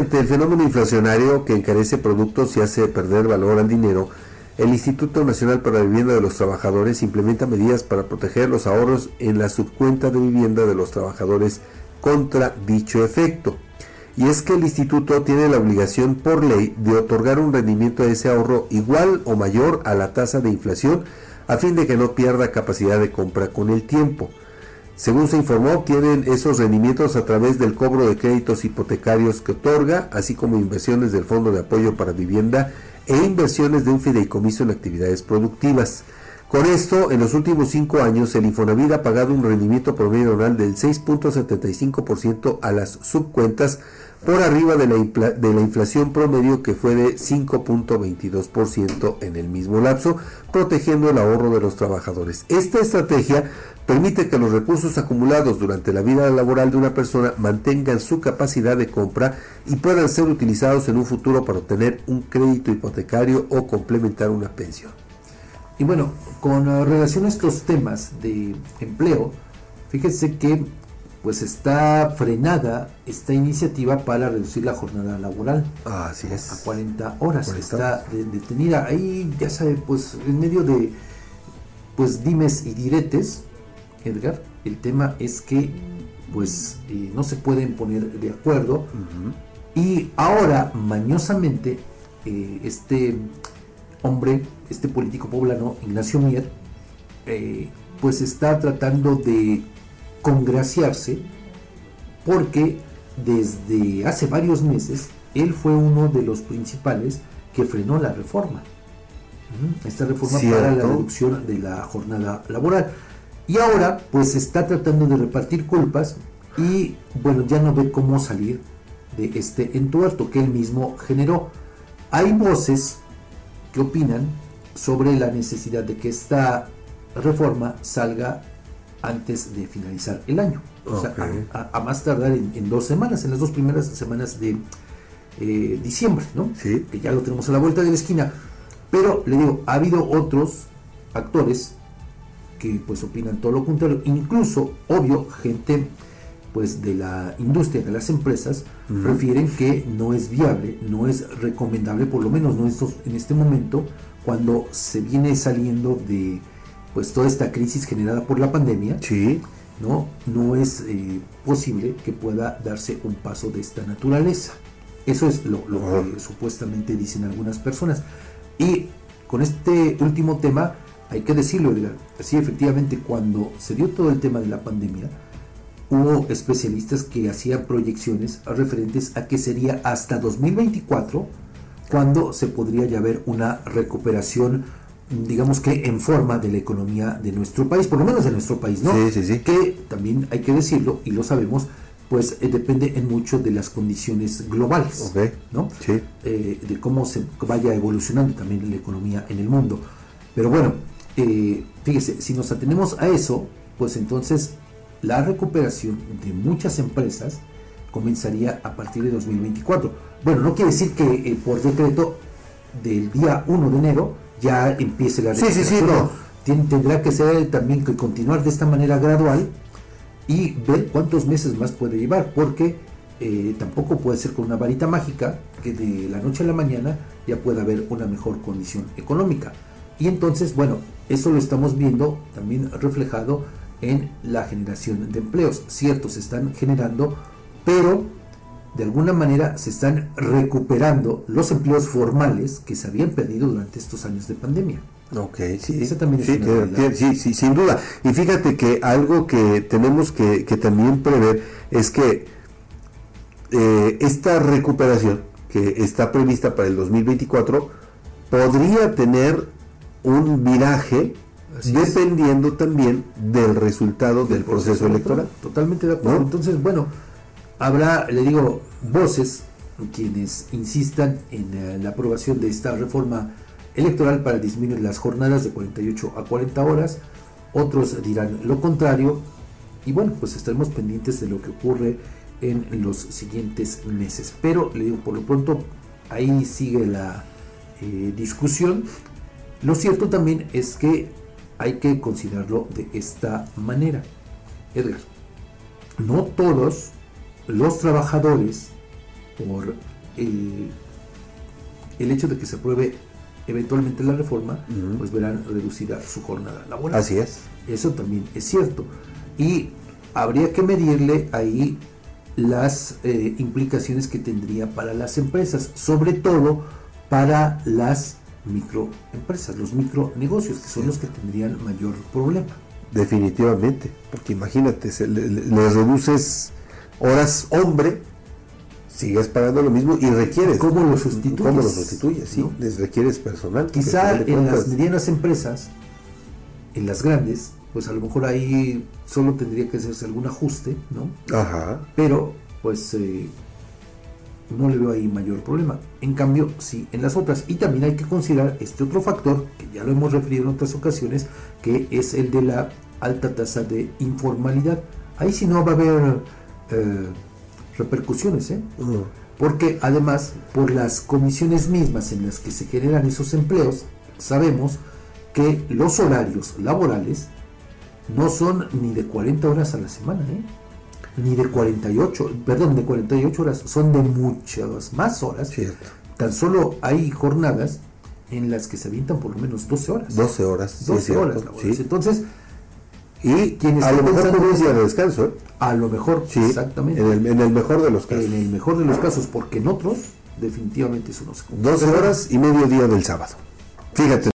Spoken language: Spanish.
ante el fenómeno inflacionario que encarece productos y hace perder valor al dinero, el Instituto Nacional para la Vivienda de los Trabajadores implementa medidas para proteger los ahorros en la subcuenta de vivienda de los trabajadores contra dicho efecto. Y es que el instituto tiene la obligación por ley de otorgar un rendimiento de ese ahorro igual o mayor a la tasa de inflación a fin de que no pierda capacidad de compra con el tiempo. Según se informó, obtienen esos rendimientos a través del cobro de créditos hipotecarios que otorga, así como inversiones del Fondo de Apoyo para Vivienda e inversiones de un fideicomiso en actividades productivas. Con esto, en los últimos cinco años, el Infonavit ha pagado un rendimiento promedio anual del 6.75% a las subcuentas por arriba de la, de la, inflación promedio que fue de 5.22% en el mismo lapso, protegiendo el ahorro de los trabajadores. Esta estrategia permite que los recursos acumulados durante la vida laboral de una persona mantengan su capacidad de compra y puedan ser utilizados en un futuro para obtener un crédito hipotecario o complementar una pensión. Y bueno, con relación a estos temas de empleo, fíjense que pues está frenada esta iniciativa para reducir la jornada laboral así es. a 40 horas. está detenida. Ahí ya sabe, pues en medio de pues dimes y diretes, Edgar, el tema es que pues eh, no se pueden poner de acuerdo y ahora mañosamente eh, este hombre, este político poblano, Ignacio Mier, eh, pues está tratando de congraciarse porque desde hace varios meses él fue uno de los principales que frenó la reforma. Esta reforma para la reducción de la jornada laboral. Y ahora pues está tratando de repartir culpas y bueno, ya no ve cómo salir de este entuerto que él mismo generó. Hay voces ¿Qué opinan sobre la necesidad de que esta reforma salga antes de finalizar el año. O sea, a, más tardar en, dos semanas, en las dos primeras semanas de eh, diciembre, ¿no? Sí. Que ya lo tenemos a la vuelta de la esquina. Pero le digo, ha habido otros actores que pues opinan todo lo contrario. Incluso, obvio, gente pues de la industria, de las empresas, refieren que no es viable, no es recomendable, por lo menos no estos, en este momento, cuando se viene saliendo de pues toda esta crisis generada por la pandemia, sí. no, no es eh, posible que pueda darse un paso de esta naturaleza. Eso es lo, que supuestamente dicen algunas personas. Y con este último tema, hay que decirlo, Edgar, sí, efectivamente, cuando se dio todo el tema de la pandemia, hubo especialistas que hacían proyecciones referentes a que sería hasta 2024 cuando se podría ya ver una recuperación digamos que en forma de la economía de nuestro país, por lo menos de nuestro país, ¿no? Sí, sí, sí. Que también hay que decirlo y lo sabemos, pues eh, depende en mucho de las condiciones globales, ¿no? Sí. Eh, de cómo se vaya evolucionando también la economía en el mundo. Pero bueno, eh, fíjese, si nos atenemos a eso, pues entonces la recuperación de muchas empresas comenzaría a partir de 2024. Bueno, no quiere decir que por decreto del día 1 de enero ya empiece la recuperación. Sí, sí, sí, no. tendrá que ser también que continuar de esta manera gradual y ver cuántos meses más puede llevar, porque eh, tampoco puede ser con una varita mágica que de la noche a la mañana ya pueda haber una mejor condición económica. Y entonces, bueno, eso lo estamos viendo también reflejado en la generación de empleos. Cierto, se están generando, pero de alguna manera se están recuperando los empleos formales que se habían perdido durante estos años de pandemia. Ok, sí, también sí, sí, sin duda. Y fíjate que algo que tenemos que, también prever es que eh, esta recuperación que está prevista para el 2024 podría tener un viraje dependiendo también del resultado del, proceso, electoral. Totalmente de acuerdo. Entonces, bueno, habrá, le digo, voces quienes insistan en eh, la aprobación de esta reforma electoral para disminuir las jornadas de 48 a 40 horas. Otros dirán lo contrario. Y bueno, pues estaremos pendientes de lo que ocurre en los siguientes meses. Pero le digo, por lo pronto, ahí sigue la eh, discusión. Lo cierto también es que hay que considerarlo de esta manera. Edgar, no todos los trabajadores por eh, el hecho de que se apruebe eventualmente la reforma, pues verán reducida su jornada laboral. Así es. Eso también es cierto. Y habría que medirle ahí las eh, implicaciones que tendría para las empresas, sobre todo para las microempresas, los micronegocios, que son los que tendrían mayor problema. Definitivamente, porque imagínate, le, reduces horas hombre, sigues pagando lo mismo y requieres. ¿Cómo lo sustituyes? ¿Cómo lo sustituyes? Sí, les requieres personal. Quizá en las medianas empresas, en las grandes, pues a lo mejor ahí solo tendría que hacerse algún ajuste, ¿no? Ajá. Pero, pues, eh, no le veo ahí mayor problema. En cambio, sí, en las otras. Y también hay que considerar este otro factor, que ya lo hemos referido en otras ocasiones, que es el de la alta tasa de informalidad. Ahí sí no va a haber eh, repercusiones, ¿eh? Porque además, por las comisiones mismas en las que se generan esos empleos, sabemos que los horarios laborales no son ni de 40 horas a la semana, ¿eh? ni de 48, perdón, de 48 horas, son de muchas más horas. Cierto. Tan solo hay jornadas en las que se avientan por lo menos 12 horas. 12 horas. 12 horas. Entonces, y quienes a lo mejor un día de descanso. ¿eh? A lo mejor, sí, exactamente. En el, mejor de los casos. En el mejor de los casos, porque en otros definitivamente eso no se 12 horas y medio día del sábado. Fíjate.